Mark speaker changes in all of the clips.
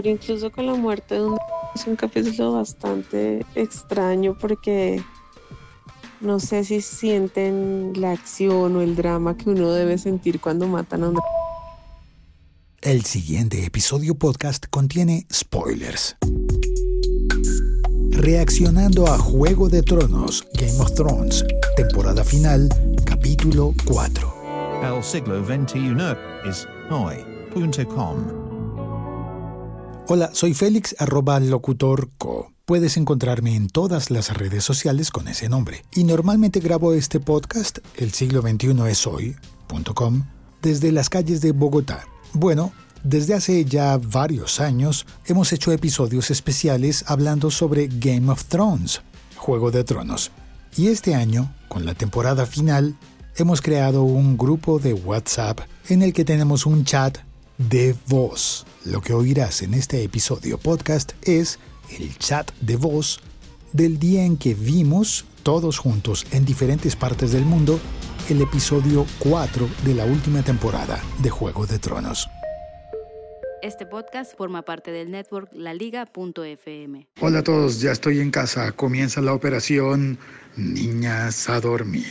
Speaker 1: pero incluso con la muerte de un es un capítulo bastante extraño porque no sé si sienten la acción o el drama que uno debe sentir cuando matan a un
Speaker 2: El siguiente episodio podcast contiene spoilers. Reaccionando a Juego de Tronos, Game of Thrones, temporada final, capítulo 4.
Speaker 3: El siglo XXI es hoy.com.
Speaker 2: Hola, soy Félix arroba locutorco. Puedes encontrarme en todas las redes sociales con ese nombre. Y normalmente grabo este podcast, el siglo XXI es hoy.com, desde las calles de Bogotá. Bueno, desde hace ya varios años hemos hecho episodios especiales hablando sobre Game of Thrones, Juego de Tronos. Y este año, con la temporada final, hemos creado un grupo de WhatsApp en el que tenemos un chat de voz. Lo que oirás en este episodio podcast es el chat de voz del día en que vimos todos juntos en diferentes partes del mundo el episodio 4 de la última temporada de Juego de Tronos.
Speaker 4: Este podcast forma parte del network laliga.fm.
Speaker 2: Hola a todos, ya estoy en casa. Comienza la operación Niñas a dormir.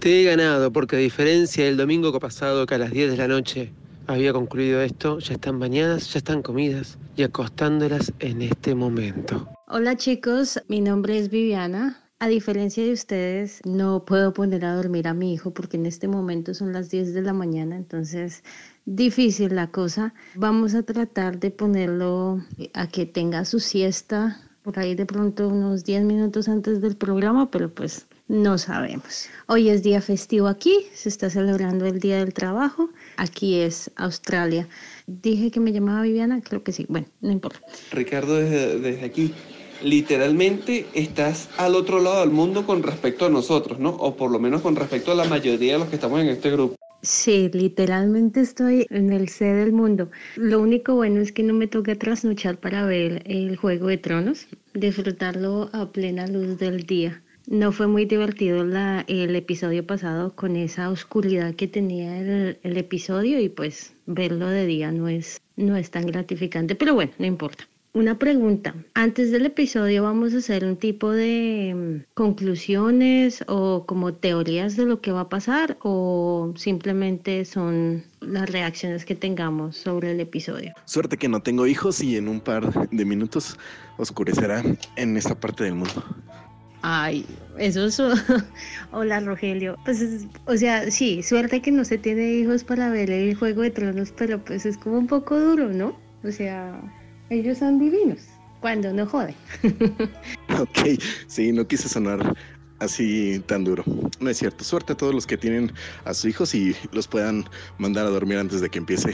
Speaker 5: Te he ganado porque a diferencia del domingo pasado que a las 10 de la noche había concluido esto, ya están bañadas, ya están comidas y acostándolas en este momento.
Speaker 6: Hola chicos, mi nombre es Viviana. A diferencia de ustedes, no puedo poner a dormir a mi hijo porque en este momento son las 10 de la mañana, entonces difícil la cosa. Vamos a tratar de ponerlo a que tenga su siesta por ahí de pronto unos 10 minutos antes del programa, pero pues no sabemos. Hoy es día festivo aquí, se está celebrando el Día del Trabajo. Aquí es Australia. Dije que me llamaba Viviana, creo que sí. Bueno, no importa.
Speaker 5: Ricardo, desde, desde aquí, literalmente estás al otro lado del mundo con respecto a nosotros, ¿no? O por lo menos con respecto a la mayoría de los que estamos en este grupo.
Speaker 6: Sí, literalmente estoy en el C del mundo. Lo único bueno es que no me toca trasnochar para ver el Juego de Tronos, disfrutarlo a plena luz del día. No fue muy divertido la, el episodio pasado con esa oscuridad que tenía el, el, episodio y pues verlo de día no es, no es tan gratificante, pero bueno, no importa. Una pregunta, antes del episodio vamos a hacer un tipo de mm, conclusiones o como teorías de lo que va a pasar o simplemente son las reacciones que tengamos sobre el episodio.
Speaker 7: Suerte que no tengo hijos y en un par de minutos oscurecerá en esta parte del mundo.
Speaker 6: Ay, eso es... Hola Rogelio. Pues, es, o sea, sí, suerte que no se tiene hijos para ver el Juego de Tronos, pero pues es como un poco duro, ¿no? O sea, ellos son divinos cuando no joden.
Speaker 7: ok, sí, no quise sonar así tan duro. No es cierto. Suerte a todos los que tienen a sus hijos y los puedan mandar a dormir antes de que empiece.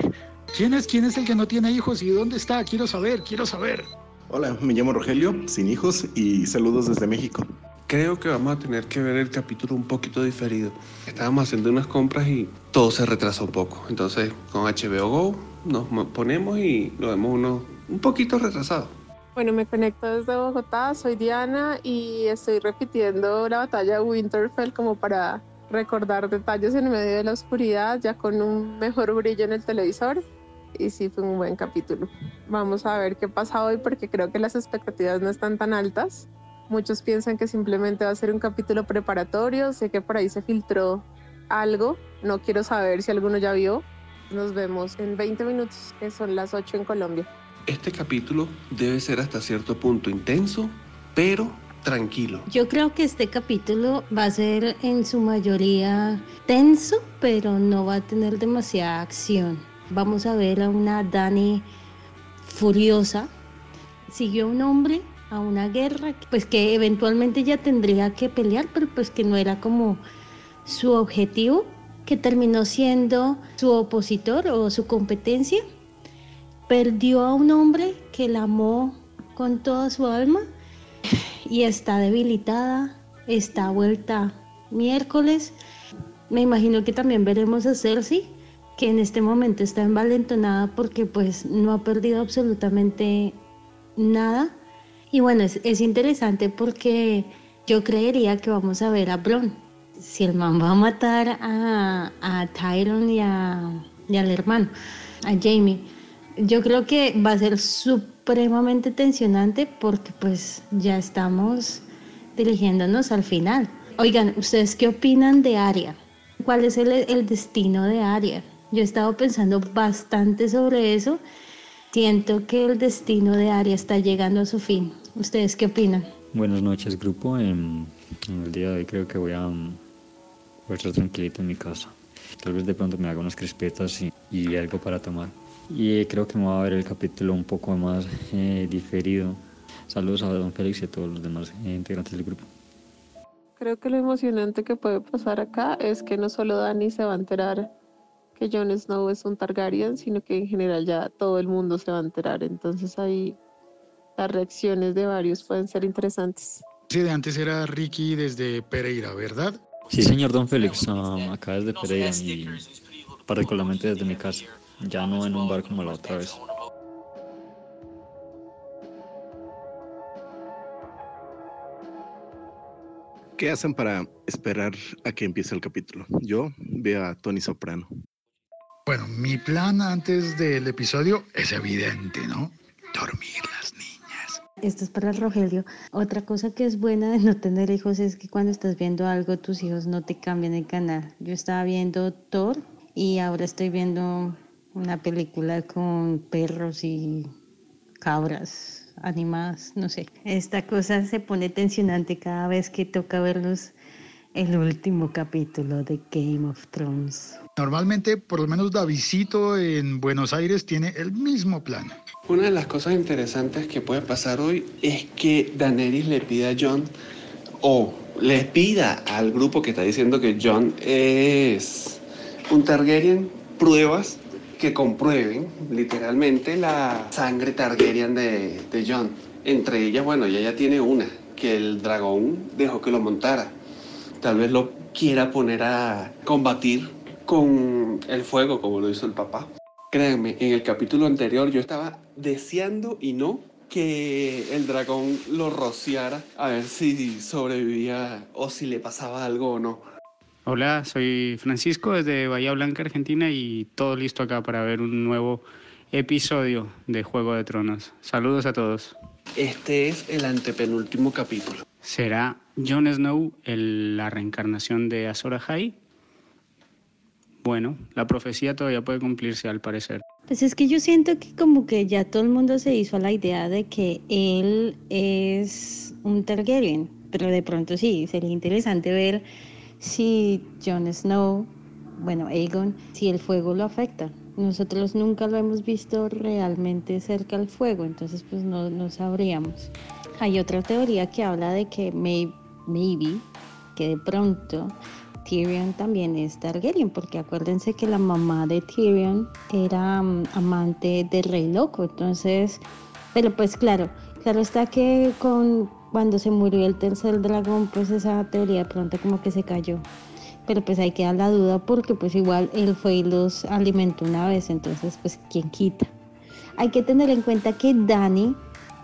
Speaker 8: ¿Quién es, quién es el que no tiene hijos y dónde está? Quiero saber, quiero saber.
Speaker 7: Hola, me llamo Rogelio, sin hijos y saludos desde México.
Speaker 5: Creo que vamos a tener que ver el capítulo un poquito diferido. Estábamos haciendo unas compras y todo se retrasó un poco. Entonces, con HBO Go nos ponemos y lo vemos uno un poquito retrasado.
Speaker 1: Bueno, me conecto desde Bogotá, soy Diana y estoy repitiendo la batalla de Winterfell como para recordar detalles en medio de la oscuridad, ya con un mejor brillo en el televisor y sí fue un buen capítulo. Vamos a ver qué pasa hoy porque creo que las expectativas no están tan altas. Muchos piensan que simplemente va a ser un capítulo preparatorio. Sé que por ahí se filtró algo. No quiero saber si alguno ya vio. Nos vemos en 20 minutos, que son las 8 en Colombia.
Speaker 5: Este capítulo debe ser hasta cierto punto intenso, pero tranquilo.
Speaker 6: Yo creo que este capítulo va a ser en su mayoría tenso, pero no va a tener demasiada acción. Vamos a ver a una Dani furiosa. Siguió un hombre a una guerra, pues que eventualmente ya tendría que pelear, pero pues que no era como su objetivo, que terminó siendo su opositor o su competencia. Perdió a un hombre que la amó con toda su alma y está debilitada, está vuelta miércoles. Me imagino que también veremos a Cersei, que en este momento está envalentonada porque pues no ha perdido absolutamente nada. Y bueno, es, es interesante porque yo creería que vamos a ver a Bron. si el man va a matar a, a Tyron y, a, y al hermano, a Jamie. Yo creo que va a ser supremamente tensionante porque pues ya estamos dirigiéndonos al final. Oigan, ¿ustedes qué opinan de Arya? ¿Cuál es el, el destino de Arya? Yo he estado pensando bastante sobre eso. Siento que el destino de Arya está llegando a su fin. ¿Ustedes qué opinan?
Speaker 9: Buenas noches, grupo. En, en el día de hoy creo que voy a, voy a estar tranquilito en mi casa. Tal vez de pronto me haga unas crispetas y, y algo para tomar. Y creo que me va a ver el capítulo un poco más eh, diferido. Saludos a don Félix y a todos los demás eh, integrantes del grupo.
Speaker 1: Creo que lo emocionante que puede pasar acá es que no solo Dani se va a enterar que Jon Snow es un Targaryen, sino que en general ya todo el mundo se va a enterar. Entonces ahí las reacciones de varios pueden ser interesantes.
Speaker 10: Sí, de antes era Ricky desde Pereira, ¿verdad?
Speaker 9: Sí, señor don Félix, um, acá desde Pereira y particularmente desde mi casa. Ya no en un bar como la otra vez.
Speaker 7: ¿Qué hacen para esperar a que empiece el capítulo? Yo veo a Tony Soprano.
Speaker 10: Bueno, mi plan antes del episodio es evidente, ¿no? Dormir las niñas.
Speaker 6: Esto es para Rogelio. Otra cosa que es buena de no tener hijos es que cuando estás viendo algo, tus hijos no te cambian el canal. Yo estaba viendo Thor y ahora estoy viendo una película con perros y cabras animadas, no sé. Esta cosa se pone tensionante cada vez que toca verlos el último capítulo de Game of Thrones.
Speaker 10: Normalmente, por lo menos Davidito en Buenos Aires tiene el mismo plan.
Speaker 5: Una de las cosas interesantes que puede pasar hoy es que Daenerys le pida a John o le pida al grupo que está diciendo que John es un Targaryen pruebas que comprueben literalmente la sangre Targaryen de, de John. Entre ellas, bueno, ella ya tiene una, que el dragón dejó que lo montara. Tal vez lo quiera poner a combatir con el fuego, como lo hizo el papá. Créanme, en el capítulo anterior yo estaba deseando y no que el dragón lo rociara a ver si sobrevivía o si le pasaba algo o no.
Speaker 11: Hola, soy Francisco desde Bahía Blanca, Argentina y todo listo acá para ver un nuevo episodio de Juego de Tronos. Saludos a todos.
Speaker 5: Este es el antepenúltimo capítulo.
Speaker 11: ¿Será Jon Snow el- la reencarnación de Azor Ahai? Bueno, la profecía todavía puede cumplirse al parecer.
Speaker 6: Pues es que yo siento que como que ya todo el mundo se hizo la idea de que él es un Targaryen, pero de pronto sí, sería interesante ver si Jon Snow, bueno, Aegon, si el fuego lo afecta. Nosotros nunca lo hemos visto realmente cerca al fuego, entonces pues no, no sabríamos. Hay otra teoría que habla de que may- maybe, que de pronto Tyrion también es Targaryen, porque acuérdense que la mamá de Tyrion era mm, amante del rey loco, entonces, pero pues claro, claro está que con cuando se murió el tercer dragón, pues esa teoría de pronto como que se cayó. Pero pues ahí queda la duda porque pues igual él fue y los alimentó una vez, entonces pues quién quita. Hay que tener en cuenta que Dani,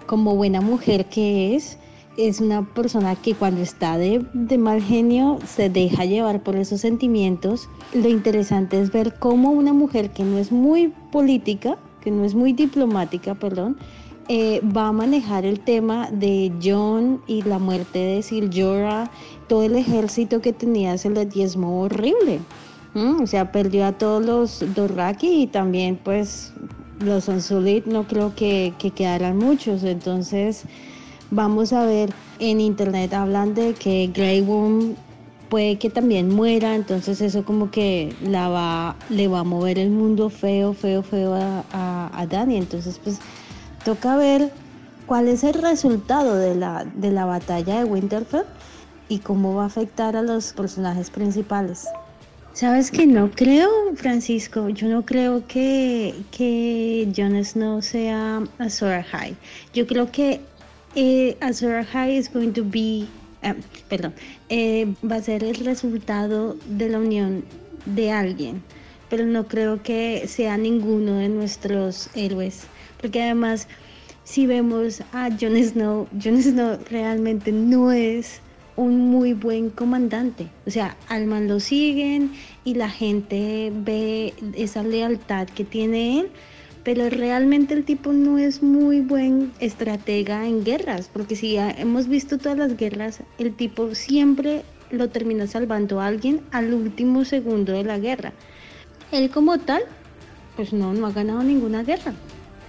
Speaker 6: como buena mujer que es, es una persona que cuando está de, mal genio se deja llevar por esos sentimientos. Lo interesante es ver cómo una mujer que no es muy política, que no es muy diplomática, perdón, eh, va a manejar el tema de John y la muerte de Sir Jorah. Todo el ejército que tenía se le diezmó horrible. ¿m? O sea, perdió a todos los Dorraki y también pues los Unsullied no creo que, que quedaran muchos. Entonces vamos a ver en internet hablan de que Grey Worm puede que también muera, entonces eso como que la va, le va a mover el mundo feo, feo, feo a, a, a Dani. Entonces pues toca ver cuál es el resultado de la, de la batalla de Winterfell y cómo va a afectar a los personajes principales. Sabes que no creo, Francisco, yo no creo que, que Jon Snow sea Azor Ahai. Yo creo que eh, Azor Ahai is going to be, ah, perdón, eh, va a ser el resultado de la unión de alguien, pero no creo que sea ninguno de nuestros héroes, porque además si vemos a Jon Snow, Jon Snow realmente no es un muy buen comandante. O sea, al man lo siguen y la gente ve esa lealtad que tiene él, pero realmente el tipo no es muy buen estratega en guerras, porque si hemos visto todas las guerras, el tipo siempre lo termina salvando a alguien al último segundo de la guerra. Él como tal, pues no, no ha ganado ninguna guerra,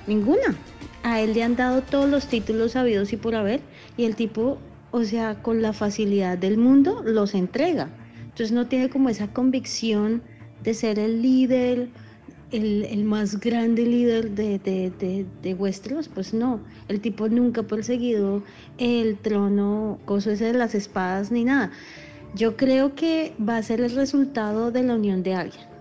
Speaker 6: ninguna. A él le han dado todos los títulos habidos y por haber, y el tipo o sea, con la facilidad del mundo los entrega. Entonces no tiene como esa convicción de ser el líder, el, más grande líder de, de, de, Westeros, pues no, el tipo nunca ha perseguido el trono, cosa ese de las espadas ni nada. Yo creo que va a ser el resultado de la unión de alguien.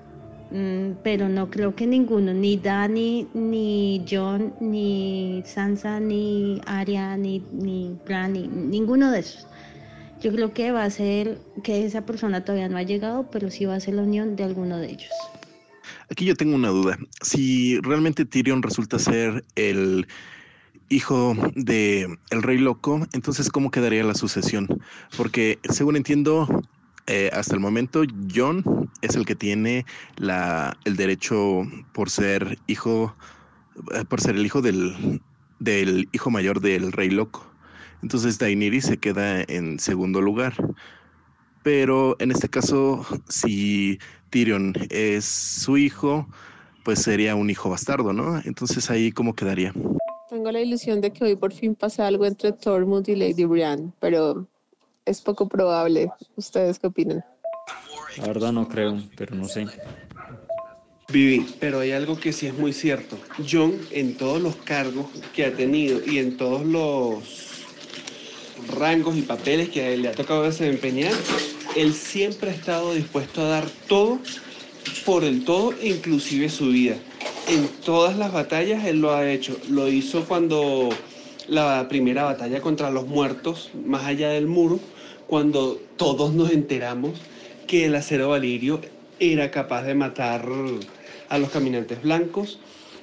Speaker 6: Mm, pero no creo que ninguno, ni Dani, ni John, ni Sansa, ni Arya, ni, ni Bran, ninguno de esos. Yo creo que va a ser que esa persona todavía no ha llegado, pero sí va a ser la unión de alguno de ellos.
Speaker 7: Aquí yo tengo una duda. Si realmente Tyrion resulta ser el hijo de el rey loco, entonces ¿cómo quedaría la sucesión? Porque según entiendo, eh, hasta el momento, John es el que tiene la, el derecho por ser hijo, eh, por ser el hijo del, del hijo mayor del rey loco. Entonces Daenerys se queda en segundo lugar. Pero en este caso, si Tyrion es su hijo, pues sería un hijo bastardo, ¿no? Entonces ahí cómo quedaría.
Speaker 1: Tengo la ilusión de que hoy por fin pase algo entre Tormund y Lady Brienne, pero es poco probable. ¿Ustedes qué opinan?
Speaker 9: La verdad no creo, pero no sé.
Speaker 5: Vivi, pero hay algo que sí es muy cierto. John, en todos los cargos que ha tenido y en todos los rangos y papeles que le ha tocado desempeñar, él siempre ha estado dispuesto a dar todo por el todo, inclusive su vida. En todas las batallas él lo ha hecho. Lo hizo cuando la primera batalla contra los muertos, más allá del muro, cuando todos nos enteramos que el acero valirio era capaz de matar a los caminantes blancos.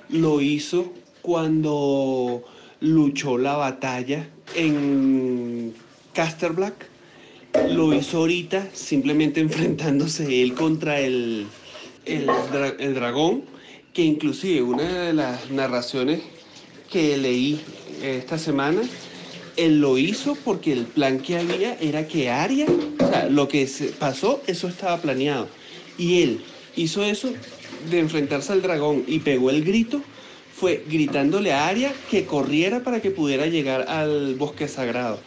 Speaker 5: Lo hizo cuando luchó la batalla en Caster Black. Lo hizo ahorita simplemente enfrentándose él contra el, el, dragón, que inclusive una de las narraciones que leí esta semana él lo hizo porque el plan que había era que Aria, o sea, lo que pasó, eso estaba planeado. Y él hizo eso de enfrentarse al dragón y pegó el grito, fue gritándole a Aria que corriera para que pudiera llegar al bosque sagrado.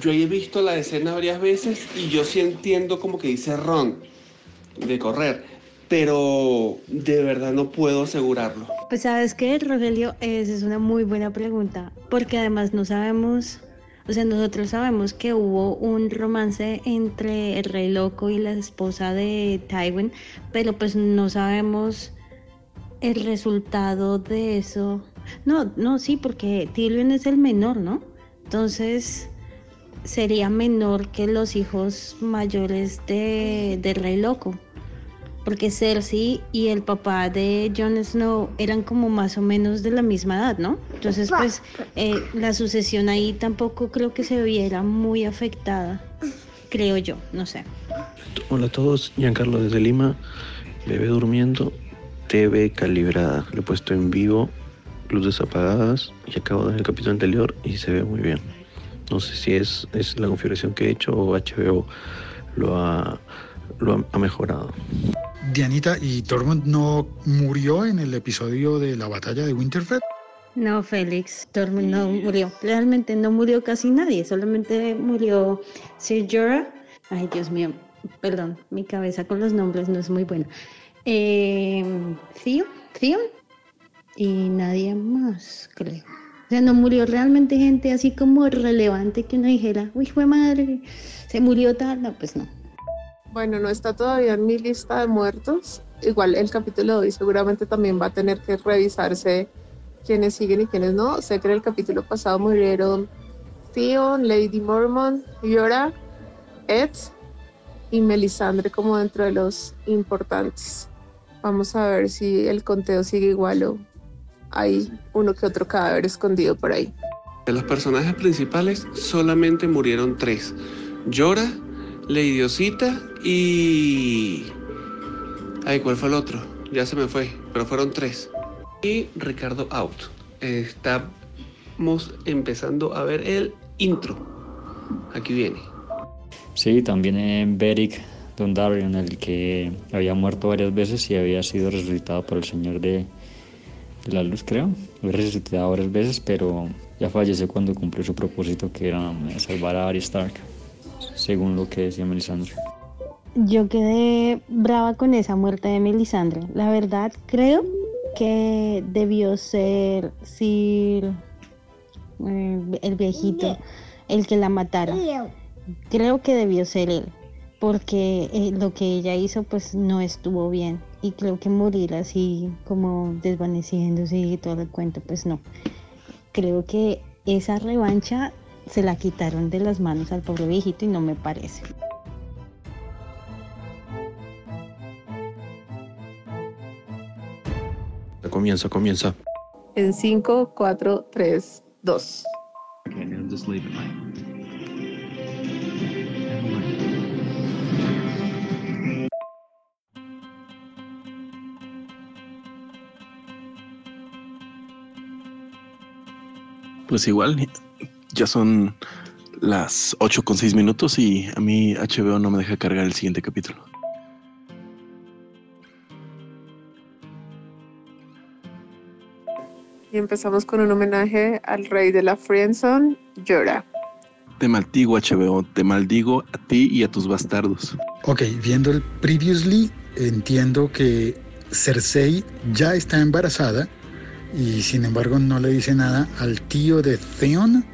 Speaker 5: Yo he visto la escena varias veces y yo sí entiendo como que dice Ron de correr pero de verdad no puedo asegurarlo.
Speaker 6: Pues sabes que, Rogelio, esa es una muy buena pregunta, porque además no sabemos, o sea, nosotros sabemos que hubo un romance entre el rey loco y la esposa de Tywin, pero pues no sabemos el resultado de eso. No, no, sí, porque Tywin es el menor, ¿no? Entonces sería menor que los hijos mayores de, del rey loco porque Cersei y el papá de Jon Snow eran como más o menos de la misma edad, ¿no? Entonces, pues eh, la sucesión ahí tampoco creo que se viera muy afectada, creo yo, no sé.
Speaker 12: Hola a todos, Giancarlo desde Lima, bebé durmiendo, TV calibrada, lo he puesto en vivo, luces apagadas y acabo de ver el capítulo anterior y se ve muy bien. No sé si es, es la configuración que he hecho o HBO lo ha, lo ha mejorado.
Speaker 10: Dianita, ¿y Tormund no murió en el episodio de la batalla de Winterfell?
Speaker 6: No, Félix, Tormund no murió. Realmente no murió casi nadie, solamente murió Sir Jorah. Ay, Dios mío, perdón, mi cabeza con los nombres no es muy buena. Eh, Theo, y nadie más, creo. Sea, no murió realmente gente así como relevante que uno dijera, uy, fue madre, se murió tal, no, pues no.
Speaker 1: Bueno, no está todavía en mi lista de muertos. Igual el capítulo de hoy seguramente también va a tener que revisarse quiénes siguen y quiénes no. Sé que en el capítulo pasado murieron Theon, Lady Mormon, Yora, Ed y Melisandre como dentro de los importantes. Vamos a ver si el conteo sigue igual o hay uno que otro cadáver escondido por ahí.
Speaker 5: De los personajes principales solamente murieron tres. Llora, Lady Osita y... Ay, ¿cuál fue el otro? Ya se me fue, pero fueron tres. Y Ricardo Out. Estamos empezando a ver el intro. Aquí viene.
Speaker 9: Sí, también en Beric Dondarrion, el que había muerto varias veces y había sido resucitado por el Señor de, la Luz, creo. Había resucitado varias veces, pero ya falleció cuando cumplió su propósito, que era eh, salvar a Arya Stark, según lo que decía Melisandre.
Speaker 6: Yo quedé brava con esa muerte de Melisandre. La verdad, creo que debió ser Sir, eh, el viejito, el que la matara. Creo que debió ser él, porque eh, lo que ella hizo pues no estuvo bien. Y creo que morir así como desvaneciéndose y todo el cuento, pues no. Creo que esa revancha se la quitaron de las manos al pobre viejito y no me parece.
Speaker 12: Comienza, comienza.
Speaker 1: En 5, 4, 3, 2.
Speaker 7: Pues igual, ya son las 8 con 6 minutos y a mí HBO no me deja cargar el siguiente capítulo.
Speaker 1: Y empezamos con un homenaje al rey de la Friendzone, Llora.
Speaker 7: Te maldigo HBO, te maldigo a ti y a tus bastardos.
Speaker 8: Ok, viendo el previously, entiendo que Cersei ya está embarazada y sin embargo no le dice nada al tío de Theon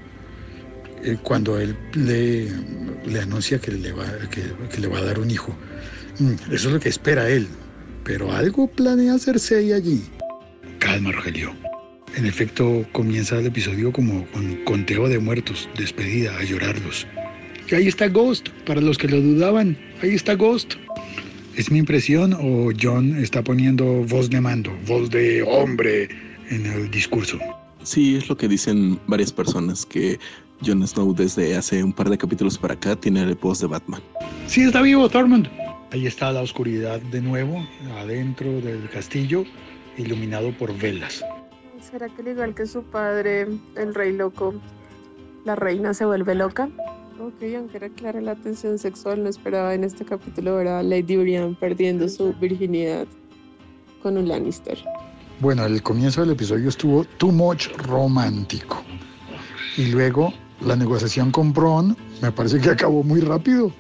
Speaker 8: eh, cuando él le, le anuncia que le, va, que, que le va a dar un hijo. Mm, Eso es lo que espera él, pero algo planea Cersei allí. Calma, Rogelio. En efecto, comienza el episodio como con conteo de muertos, despedida, a llorarlos. Y ahí está Ghost, para los que lo dudaban, ahí está Ghost. ¿Es mi impresión o John está poniendo voz de mando, voz de hombre en el discurso?
Speaker 7: Sí, es lo que dicen varias personas, que Jon Snow desde hace un par de capítulos para acá tiene el voz de Batman.
Speaker 8: Sí, está vivo Tormund. Ahí está la oscuridad de nuevo, adentro del castillo, iluminado por velas.
Speaker 1: ¿Será que al igual que su padre, el rey loco, la reina se vuelve loca? Ok, aunque era clara la tensión sexual, no esperaba en este capítulo ver a Lady Brienne perdiendo su virginidad con un Lannister.
Speaker 8: Bueno, el comienzo del episodio estuvo too much romántico. Y luego la negociación con Bron me parece que acabó muy rápido.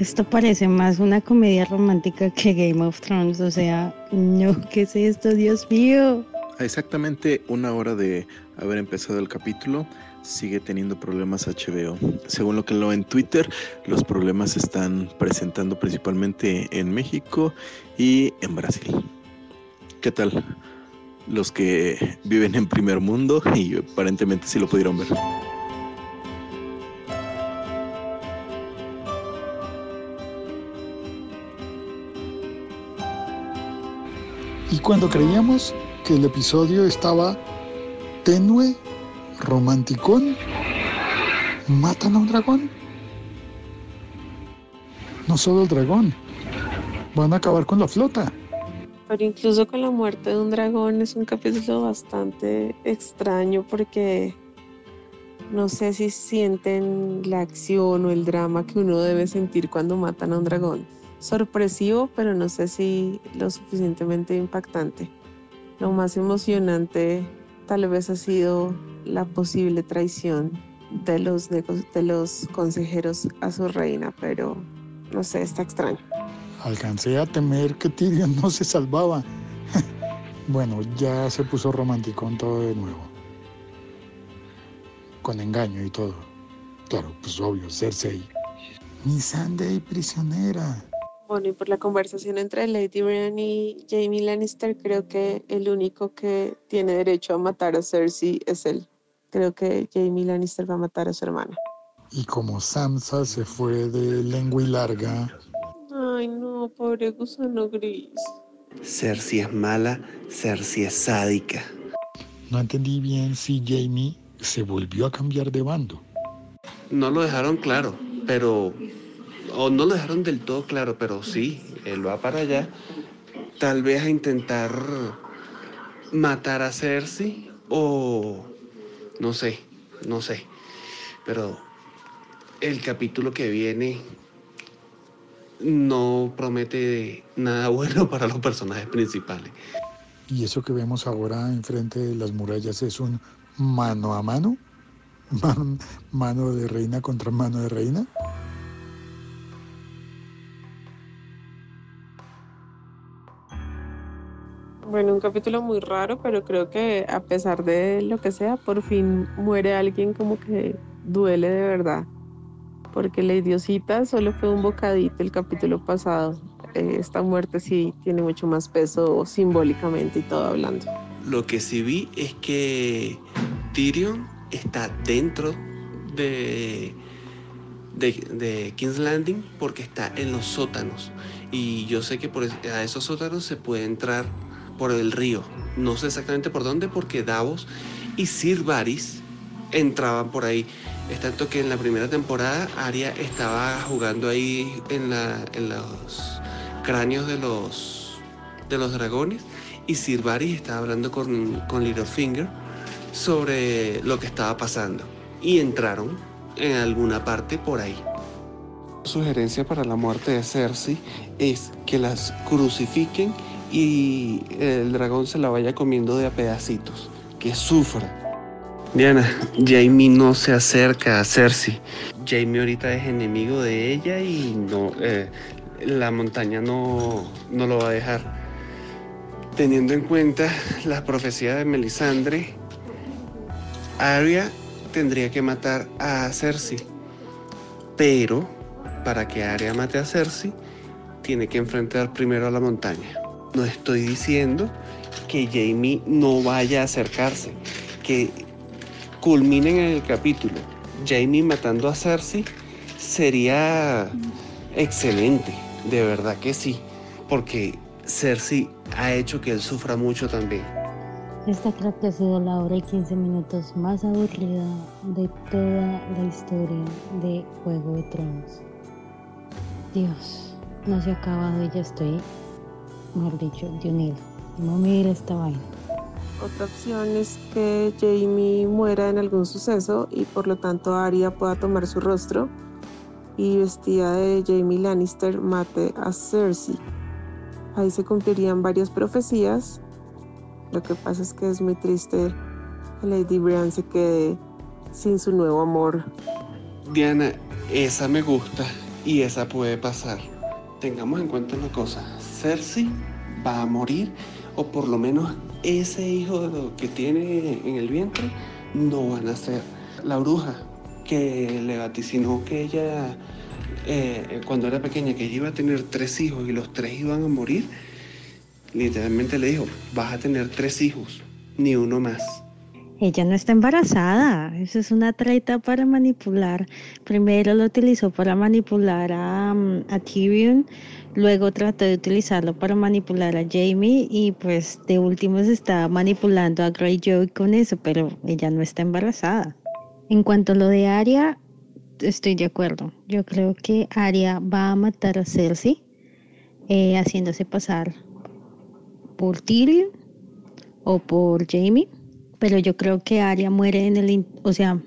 Speaker 6: Esto parece más una comedia romántica que Game of Thrones, o sea, no, ¿qué es esto, Dios mío?
Speaker 7: A exactamente una hora de haber empezado el capítulo, sigue teniendo problemas HBO. Según lo que leo en Twitter, los problemas se están presentando principalmente en México y en Brasil. ¿Qué tal? Los que viven en primer mundo y aparentemente sí lo pudieron ver.
Speaker 8: Y cuando creíamos que el episodio estaba tenue, romanticón, matan a un dragón. No solo el dragón, van a acabar con la flota.
Speaker 1: Pero incluso con la muerte de un dragón es un capítulo bastante extraño porque no sé si sienten la acción o el drama que uno debe sentir cuando matan a un dragón. Sorpresivo, pero no sé si lo suficientemente impactante. Lo más emocionante tal vez ha sido la posible traición de los, de los consejeros a su reina, pero no sé, está extraño.
Speaker 8: Alcancé a temer que Tyrion no se salvaba. bueno, ya se puso romanticón todo de nuevo. Con engaño y todo. Claro, pues obvio, Cersei. Mi Sunday prisionera.
Speaker 1: Bueno, y por la conversación entre Lady Brienne y Jamie Lannister, creo que el único que tiene derecho a matar a Cersei es él. Creo que Jamie Lannister va a matar a su hermana.
Speaker 8: Y como Sansa se fue de lengua y larga,
Speaker 1: Ay, no, pobre gusano gris.
Speaker 5: Cersei es mala, Cersei es sádica.
Speaker 8: no entendí bien si Jamie
Speaker 10: se volvió a cambiar de bando.
Speaker 5: No lo dejaron claro, pero... O no lo dejaron del todo claro, pero sí, él va para allá. Tal vez a intentar matar a Cersei o... No sé, no sé. Pero el capítulo que viene no promete nada bueno para los personajes principales.
Speaker 8: Y eso que vemos ahora enfrente de las murallas es un mano a mano, Man- mano de reina contra mano de reina.
Speaker 1: Bueno, un capítulo muy raro, pero creo que a pesar de lo que sea, por fin muere alguien como que duele de verdad. Porque la idiosita solo fue un bocadito el capítulo pasado. Eh, esta muerte sí tiene mucho más peso simbólicamente y todo hablando.
Speaker 5: Lo que sí vi es que Tyrion está dentro de, de, de King's Landing porque está en los sótanos. Y yo sé que por a esos sótanos se puede entrar por el río. No sé exactamente por dónde, porque Davos y Sir Varys entraban por ahí. Es tanto que en la primera temporada Arya estaba jugando ahí en, los cráneos de los, de los dragones y Sir Varys estaba hablando con, con Littlefinger sobre lo que estaba pasando. Y entraron en alguna parte por ahí. Sugerencia para la muerte de Cersei es que las crucifiquen y el dragón se la vaya comiendo de a pedacitos, que sufra. Diana, Jaime no se acerca a Cersei. Jaime ahorita es enemigo de ella y no, eh, la montaña no, no lo va a dejar. Teniendo en cuenta las profecías de Melisandre, Arya tendría que matar a Cersei. Pero para que Arya mate a Cersei, tiene que enfrentar primero a la montaña. No estoy diciendo que Jaime no vaya a acercarse, que culminen en el capítulo. Jaime matando a Cersei sería excelente, de verdad que sí, porque Cersei ha hecho que él sufra mucho también.
Speaker 6: Esta creo que ha sido la hora y 15 minutos más aburrida de toda la historia de Juego de Tronos. Dios, no se ha acabado y ya estoy, mejor dicho, de unir. No mira esta vaina.
Speaker 1: Otra opción es que Jamie muera en algún suceso y por lo tanto Arya pueda tomar su rostro y vestida de Jamie Lannister mate a Cersei. Ahí se cumplirían varias profecías. Lo que pasa es que es muy triste que Lady Brian se quede sin su nuevo amor.
Speaker 5: Diana, esa me gusta y esa puede pasar. Tengamos en cuenta una cosa, Cersei va a morir o por lo menos ese hijo que tiene en el vientre no va a nacer. La bruja que le vaticinó que ella, eh, cuando era pequeña, que ella iba a tener tres hijos y los tres iban a morir, literalmente le dijo, vas a tener tres hijos, ni uno más.
Speaker 6: Ella no está embarazada, eso es una treta para manipular. Primero lo utilizó para manipular a, mm, a Tyrion, luego trató de utilizarlo para manipular a Jamie y pues de último se está manipulando a Greyjoy con eso, pero ella no está embarazada. En cuanto a lo de Arya, estoy de acuerdo. Yo creo que Arya va a matar a Cersei eh, haciéndose pasar por Tyrion o por Jamie pero yo creo que Arya muere en el, o sea,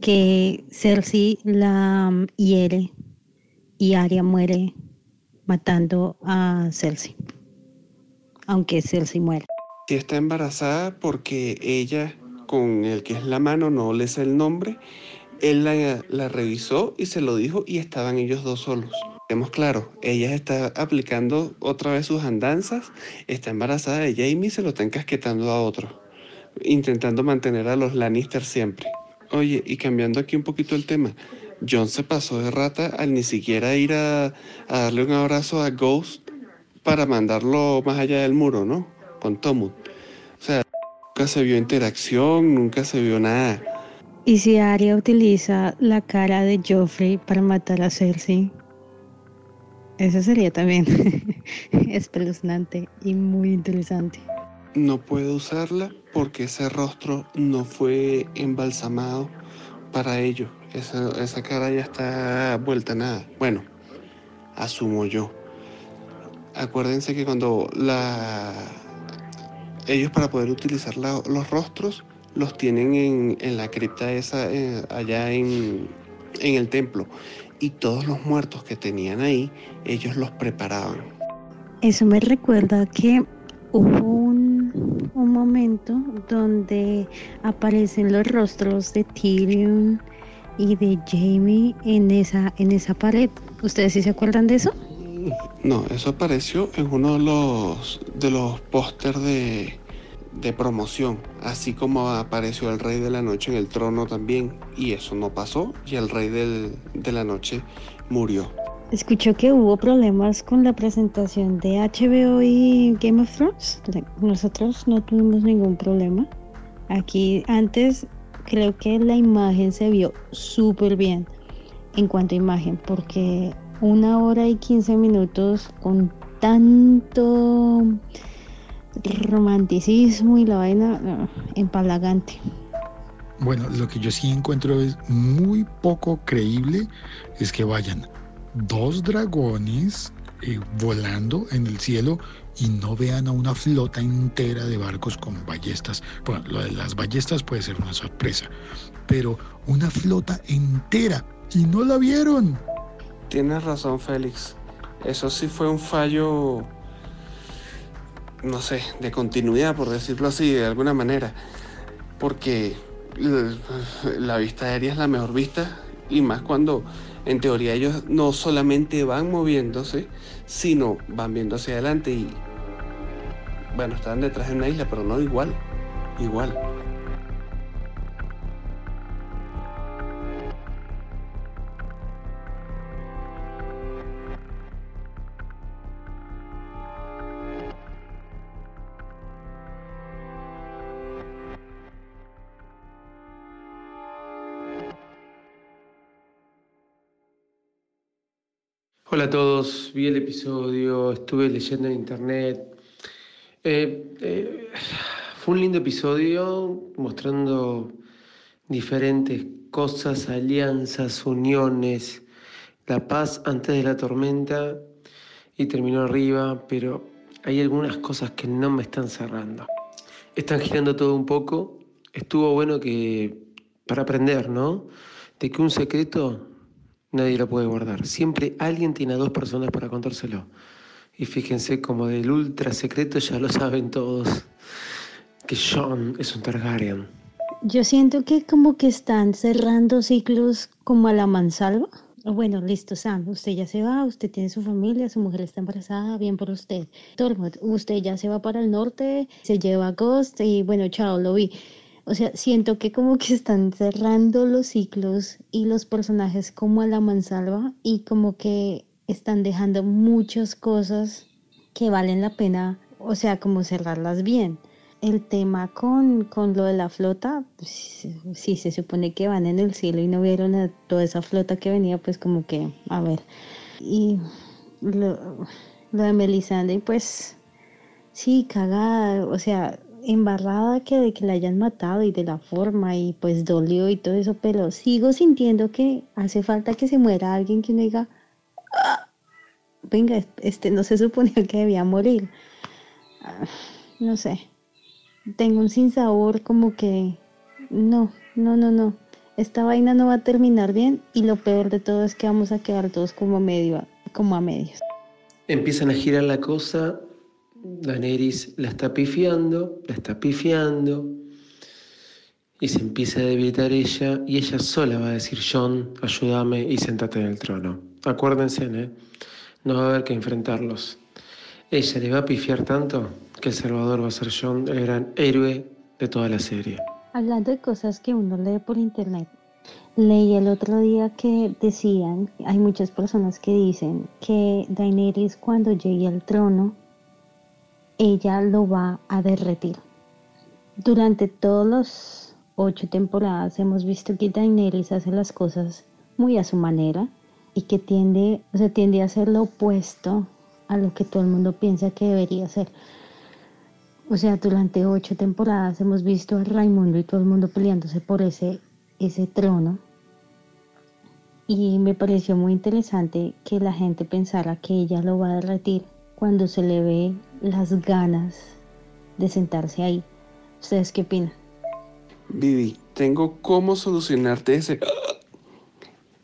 Speaker 6: que Cersei la mm, hiere y Arya muere matando a Cersei, aunque Cersei muere.
Speaker 5: Si está embarazada porque ella, con el que es la mano, no le sé el nombre, él la, la revisó y se lo dijo y estaban ellos dos solos. Vemos claro, ella está aplicando otra vez sus andanzas, está embarazada de Jamie y se lo está encasquetando a otro, intentando mantener a los Lannister siempre. Oye, y cambiando aquí un poquito el tema, John se pasó de rata al ni siquiera ir a, a darle un abrazo a Ghost para mandarlo más allá del muro, ¿no? Con Tomut. O sea, nunca se vio interacción, nunca se vio nada.
Speaker 6: Y si Arya utiliza la cara de Joffrey para matar a Cersei, eso sería también espeluznante y muy interesante.
Speaker 5: no puede usarla porque ese rostro no fue embalsamado para ello. Esa, cara ya está vuelta a nada. Bueno, asumo yo. Acuérdense que cuando la ellos para poder utilizar los rostros los tienen en, en la cripta esa eh, allá en, en el templo y todos los muertos que tenían ahí ellos los preparaban.
Speaker 6: Eso me recuerda que hubo un, un momento donde aparecen los rostros de Tyrion y de Jamie en esa, en esa pared. ¿Ustedes sí se acuerdan de eso?
Speaker 5: No, eso apareció en uno de los de los pósters de, de promoción, así como apareció el Rey de la Noche en el trono también, y eso no pasó, y el Rey del- de la Noche murió.
Speaker 6: Escuchó que hubo problemas con la presentación de HBO y Game of Thrones. Nosotros no tuvimos ningún problema. Aquí antes creo que la imagen se vio súper bien en cuanto a imagen, porque una hora y 15 minutos con tanto romanticismo y la vaina no, empalagante.
Speaker 8: Bueno, lo que yo sí encuentro es muy poco creíble es que vayan dos dragones eh, volando en el cielo y no vean a una flota entera de barcos con ballestas. Bueno, lo de las ballestas puede ser una sorpresa, pero una flota entera y no la vieron.
Speaker 5: Tienes razón, Félix. Eso sí fue un fallo, no sé, de continuidad, por decirlo así, de alguna manera. Porque la vista aérea es la mejor vista y más cuando en teoría ellos no solamente van moviéndose, sino van viendo hacia adelante y, bueno, estaban detrás de una isla, pero no igual, igual.
Speaker 13: Hola a todos, vi el episodio, estuve leyendo en internet. Eh, eh, fue un lindo episodio mostrando diferentes cosas, alianzas, uniones, la paz antes de la tormenta y terminó arriba, pero hay algunas cosas que no me están cerrando. Están girando todo un poco. Estuvo bueno que para aprender, ¿no? De que un secreto nadie lo puede guardar. Siempre alguien tiene a dos personas para contárselo. Y fíjense, como del ultra secreto ya lo saben todos, que John es un Targaryen.
Speaker 6: Yo siento que como que están cerrando ciclos como a la mansalva. Bueno, listo, Sam, usted ya se va, usted tiene su familia, su mujer está embarazada, bien por usted. Tormund, usted ya se va para el norte, se lleva a Ghost y bueno, chao, lo vi. O sea, siento que como que están cerrando los ciclos y los personajes como a la mansalva y como que están dejando muchas cosas que valen la pena, o sea, como cerrarlas bien. El tema con, con lo de la flota, pues, sí, se supone que van en el cielo y no vieron a toda esa flota que venía, pues como que, a ver. Y lo, lo de Melisandre, pues sí, cagada, o sea, embarrada que de que la hayan matado y de la forma y pues dolió y todo eso, pero sigo sintiendo que hace falta que se muera alguien que uno diga, "Ah, venga, este no se suponía que debía morir. Ah, No sé, tengo un sinsabor como que no, no, no, no. Esta vaina no va a terminar bien y lo peor de todo es que vamos a quedar todos como a medio, como a medios.
Speaker 13: Empiezan a girar la cosa, Daenerys la está pifiando, la está pifiando, y se empieza a debilitar ella, y ella sola va a decir, John, ayúdame y sentate en el trono. Acuérdense, ¿eh? no va a haber que enfrentarlos. Ella le va a pifiar tanto que Salvador va a ser el gran héroe de toda la serie.
Speaker 6: Hablando de cosas que uno lee por internet, leí el otro día que decían, hay muchas personas que dicen que Daenerys cuando llegue al trono, ella lo va a derretir. Durante todos los ocho temporadas hemos visto que Daenerys hace las cosas muy a su manera y que tiende, o sea, tiende a hacer lo opuesto a lo que todo el mundo piensa que debería hacer. O sea, durante ocho temporadas hemos visto a Raimundo y todo el mundo peleándose por ese, ese trono. Y me pareció muy interesante que la gente pensara que ella lo va a derretir cuando se le ve las ganas de sentarse ahí. ¿Ustedes qué opinan?
Speaker 5: Vivi, tengo cómo solucionarte ese...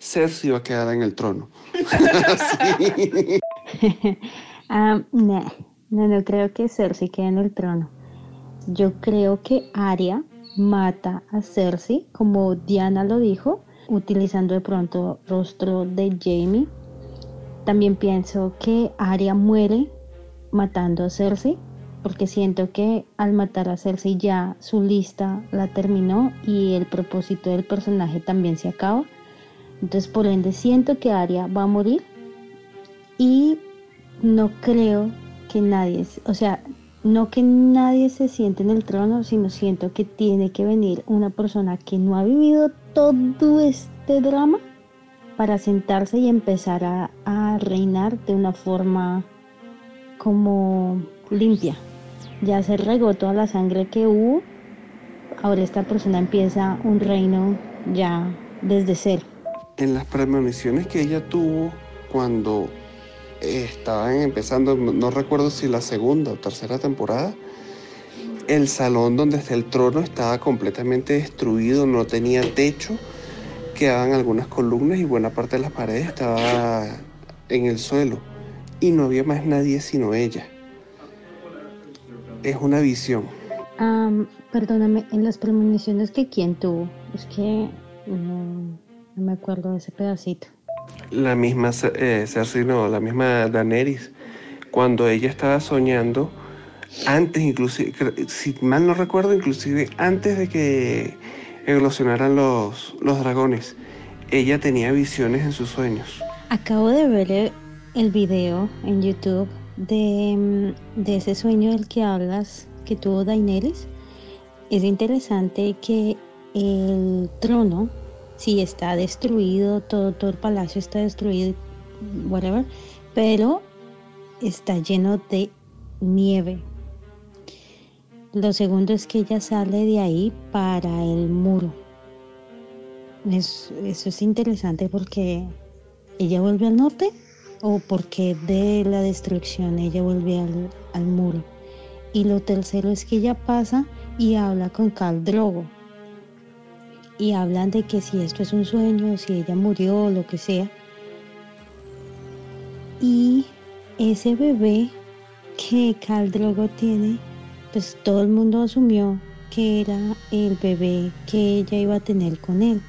Speaker 5: Cersei va a quedar en el trono. Sí.
Speaker 6: Ah, no, no, no creo que Cersei quede en el trono. Yo creo que Arya mata a Cersei, como Diana lo dijo, utilizando de pronto rostro de Jamie. También pienso que Arya muere matando a Cersei, porque siento que al matar a Cersei ya su lista la terminó y el propósito del personaje también se acaba. Entonces por ende siento que Arya va a morir y no creo que nadie, o sea, no que nadie se siente en el trono, sino siento que tiene que venir una persona que no ha vivido todo este drama para sentarse y empezar a reinar de una forma como limpia. Ya se regó toda la sangre que hubo, ahora esta persona empieza un reino ya desde cero.
Speaker 5: En las premoniciones que ella tuvo cuando estaban empezando, no recuerdo si la segunda o tercera temporada, el salón donde está el trono estaba completamente destruido, no tenía techo, quedaban algunas columnas y buena parte de las paredes estaba en el suelo y no había más nadie sino ella. Es una visión.
Speaker 6: Am, perdóname, en las premoniciones que quién tuvo, es que no, no me acuerdo de ese pedacito.
Speaker 5: La misma eh, Cersei, no, la misma Daenerys, cuando ella estaba soñando, antes inclusive, si mal no recuerdo, inclusive antes de que eclosionaran los, los dragones, ella tenía visiones en sus sueños.
Speaker 6: Acabo de ver el, el video en YouTube de, mm, de ese sueño del que hablas que tuvo Daenerys. Es interesante que el trono, sí está destruido, todo, todo el palacio está destruido, whatever, pero está lleno de nieve. Lo segundo es que ella sale de ahí para el muro. Es- eso es interesante porque ella vuelve al norte o porque de la destrucción ella vuelve al, al muro. Y lo tercero es que ella pasa y habla con Cal Drogo. Y hablan de que si esto es un sueño, si ella murió, lo que sea. Y ese bebé que Cal Drogo tiene, pues todo el mundo asumió que era el bebé que ella iba a tener con él.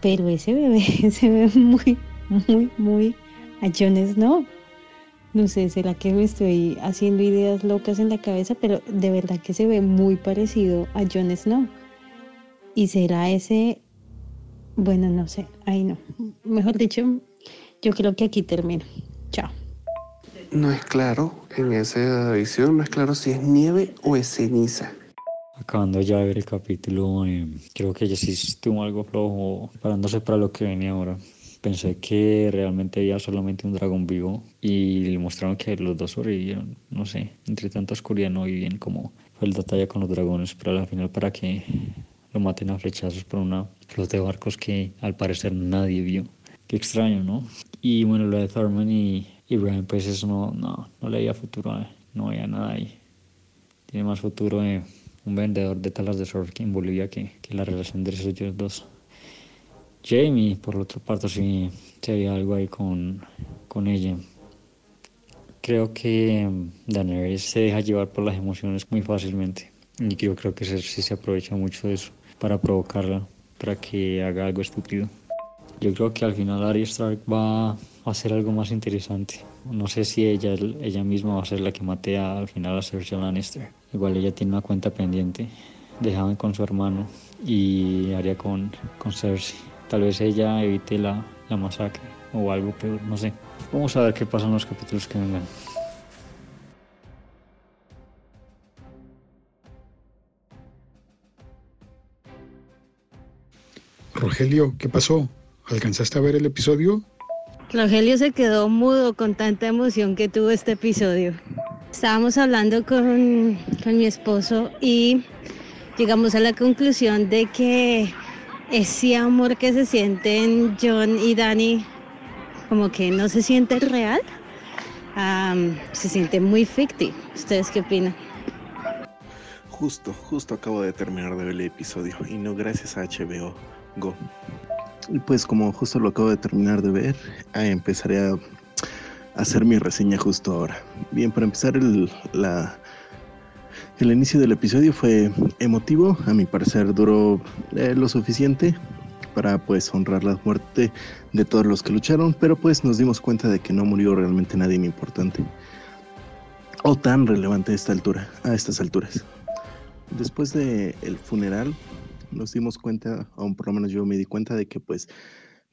Speaker 6: Pero ese bebé se ve muy, muy, muy a Jon Snow. No sé, será que me estoy haciendo ideas locas en la cabeza, pero de verdad que se ve muy parecido a Jon Snow. Y será ese, bueno, no sé, ahí no. Mejor dicho, yo creo que aquí termino. Chao.
Speaker 5: No es claro, en esa visión no es claro si es nieve o es ceniza.
Speaker 9: Acabando ya de ver el capítulo, eh, creo que ella sí estuvo algo flojo, parándose para lo que venía ahora. Pensé que realmente había solamente un dragón vivo y le mostraron que los dos sobrevivieron. No sé, entre tanta oscuridad no vi bien cómo fue el batalla con los dragones, pero al final para que lo maten a flechazos por una flota de barcos que al parecer nadie vio. Qué extraño, ¿no? Y bueno, lo de Thurman y, y Brian, pues eso no, no, no le veía futuro, eh, no había nada ahí. Tiene más futuro eh, un vendedor de talas de surf en Bolivia que, que la relación de esos dos. Jamie, por la otra parte, sí, sí había algo ahí con, con ella. Creo que Daenerys se deja llevar por las emociones muy fácilmente. Y yo creo que Cersei se aprovecha mucho de eso para provocarla, para que haga algo estúpido. Yo creo que al final Arya Stark va a hacer algo más interesante. No sé si ella, ella misma va a ser la que mate a- al final a Cersei Lannister. Igual ella tiene una cuenta pendiente. Dejaban con su hermano y Arya con, con Cersei. Tal vez ella evite la, la masacre o algo peor, no sé. Vamos a ver qué pasa en los capítulos que vengan.
Speaker 8: Rogelio, ¿qué pasó? ¿Alcanzaste a ver el episodio?
Speaker 6: Rogelio se quedó mudo con tanta emoción que tuvo este episodio. Estábamos hablando con, con mi esposo y llegamos a la conclusión de que ese amor que se sienten John y Danny como que no se siente real, se siente muy ficti. ¿Ustedes qué opinan?
Speaker 7: Justo, justo acabo de terminar de ver el episodio y no gracias a HBO Go. Pues como justo lo acabo de terminar de ver, empezaré a hacer mi reseña justo ahora. Bien, para empezar el, la, el inicio del episodio fue emotivo, a mi parecer duró eh, lo suficiente para pues honrar la muerte de todos los que lucharon, pero pues nos dimos cuenta de que no murió realmente nadie importante o tan relevante a esta altura, a estas alturas. Después de el funeral nos dimos cuenta, o por lo menos yo me di cuenta de que pues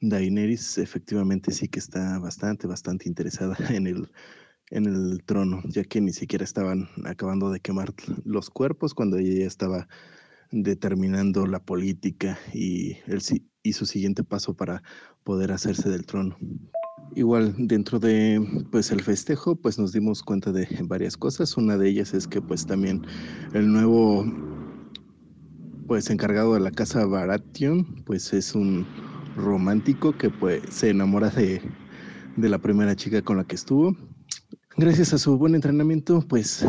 Speaker 7: Daenerys efectivamente sí que está bastante, bastante interesada en el, en el trono, ya que ni siquiera estaban acabando de quemar los cuerpos cuando ella ya estaba determinando la política y, el, y su siguiente paso para poder hacerse del trono. Igual dentro de pues el festejo pues nos dimos cuenta de varias cosas. Una de ellas es que pues también el nuevo pues encargado de la casa Baratheon pues es un romántico que pues se enamora de, de la primera chica con la que estuvo. Gracias a su buen entrenamiento pues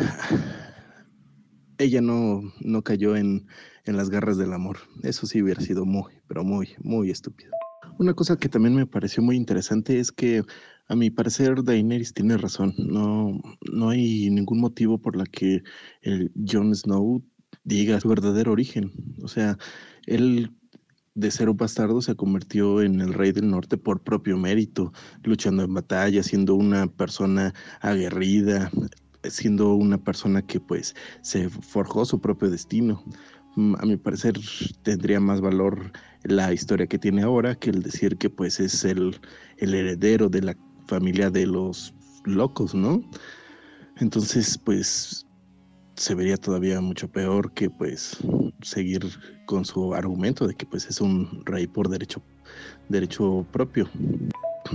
Speaker 7: ella no, no cayó en, en las garras del amor. Eso sí hubiera sido muy, pero muy, muy estúpido. Una cosa que también me pareció muy interesante es que a mi parecer Daenerys tiene razón. No, no hay ningún motivo por la que el Jon Snow diga su verdadero origen. O sea, él de ser un bastardo se convirtió en el rey del norte por propio mérito, luchando en batalla, siendo una persona aguerrida, siendo una persona que pues se forjó su propio destino. Mm, a mi parecer tendría más valor la historia que tiene ahora que el decir que pues es el, el heredero de la familia de los locos, ¿no? Entonces pues se vería todavía mucho peor que pues seguir con su argumento de que pues es un rey por derecho derecho propio.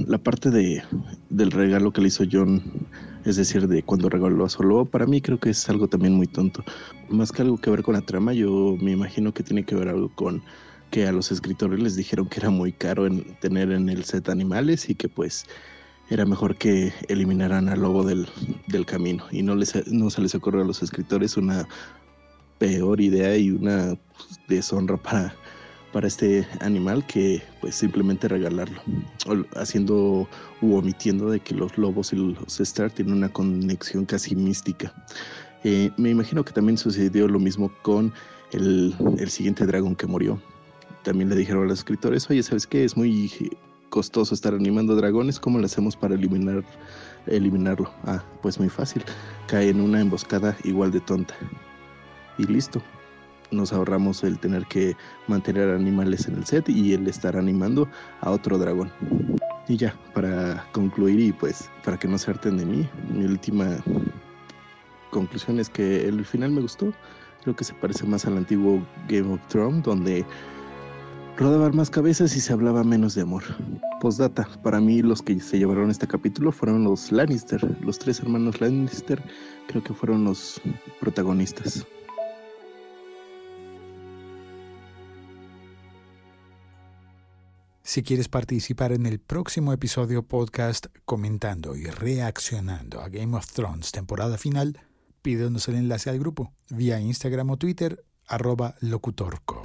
Speaker 7: La parte de, del regalo que le hizo John es decir, de cuando regaló a Solo, para mí creo que es algo también muy tonto. Más que algo que ver con la trama, yo me imagino que tiene que ver algo con que a los escritores les dijeron que era muy caro en tener en el set animales y que pues era mejor que eliminaran al lobo del, del camino y no, les, no se les ocurrió a los escritores una peor idea y una deshonra para para este animal que pues simplemente regalarlo, haciendo u omitiendo de que los lobos y los Star tienen una conexión casi mística. Eh, me imagino que también sucedió lo mismo con el, el, siguiente dragón que murió. También le dijeron a los escritores, oye, ¿sabes qué? Es muy costoso estar animando dragones, ¿cómo lo hacemos para eliminar, eliminarlo? Ah, pues muy fácil, cae en una emboscada igual de tonta. Y listo, nos ahorramos el tener que mantener animales en el set y el estar animando a otro dragón. Y ya, para concluir y pues para que no se harten de mí, mi última conclusión es que el final me gustó. Creo que se parece más al antiguo Game of Thrones, donde rodaban más cabezas y se hablaba menos de amor. Postdata, para mí los que se llevaron este capítulo fueron los Lannister, los tres hermanos Lannister, creo que fueron los protagonistas.
Speaker 8: Si quieres participar en el próximo episodio podcast comentando y reaccionando a Game of Thrones temporada final, pídenos el enlace al grupo vía Instagram o Twitter arroba locutorco.